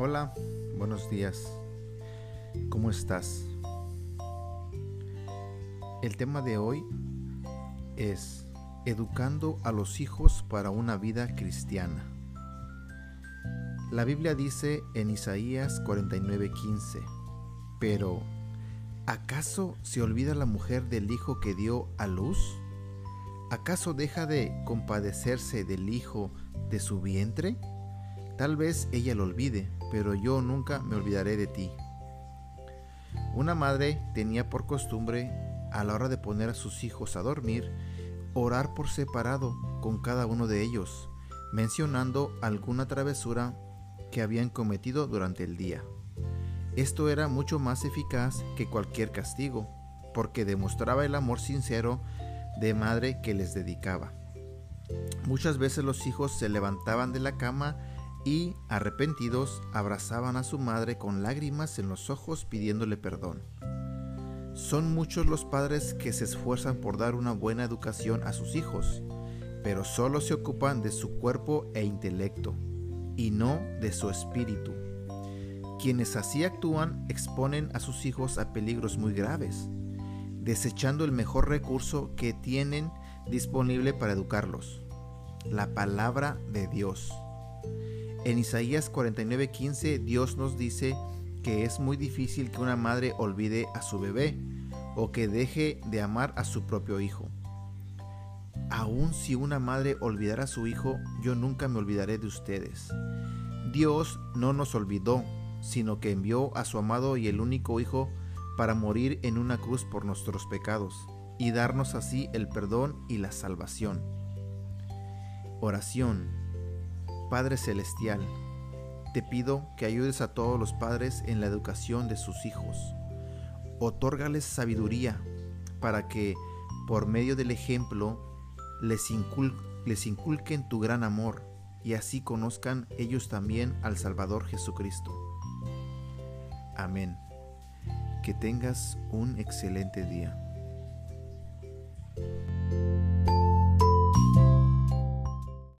Hola, buenos días. ¿Cómo estás? El tema de hoy es Educando a los hijos para una vida cristiana. La Biblia dice en Isaías 49:15, pero ¿acaso se olvida la mujer del hijo que dio a luz? ¿Acaso deja de compadecerse del hijo de su vientre? Tal vez ella lo olvide, pero yo nunca me olvidaré de ti. Una madre tenía por costumbre, a la hora de poner a sus hijos a dormir, orar por separado con cada uno de ellos, mencionando alguna travesura que habían cometido durante el día. Esto era mucho más eficaz que cualquier castigo, porque demostraba el amor sincero de madre que les dedicaba. Muchas veces los hijos se levantaban de la cama y, arrepentidos, abrazaban a su madre con lágrimas en los ojos pidiéndole perdón. Son muchos los padres que se esfuerzan por dar una buena educación a sus hijos, pero solo se ocupan de su cuerpo e intelecto, y no de su espíritu. Quienes así actúan exponen a sus hijos a peligros muy graves, desechando el mejor recurso que tienen disponible para educarlos, la palabra de Dios. En Isaías 49:15 Dios nos dice que es muy difícil que una madre olvide a su bebé o que deje de amar a su propio hijo. Aun si una madre olvidara a su hijo, yo nunca me olvidaré de ustedes. Dios no nos olvidó, sino que envió a su amado y el único hijo para morir en una cruz por nuestros pecados y darnos así el perdón y la salvación. Oración Padre Celestial, te pido que ayudes a todos los padres en la educación de sus hijos. Otórgales sabiduría para que, por medio del ejemplo, les, les inculquen tu gran amor y así conozcan ellos también al Salvador Jesucristo. Amén. Que tengas un excelente día.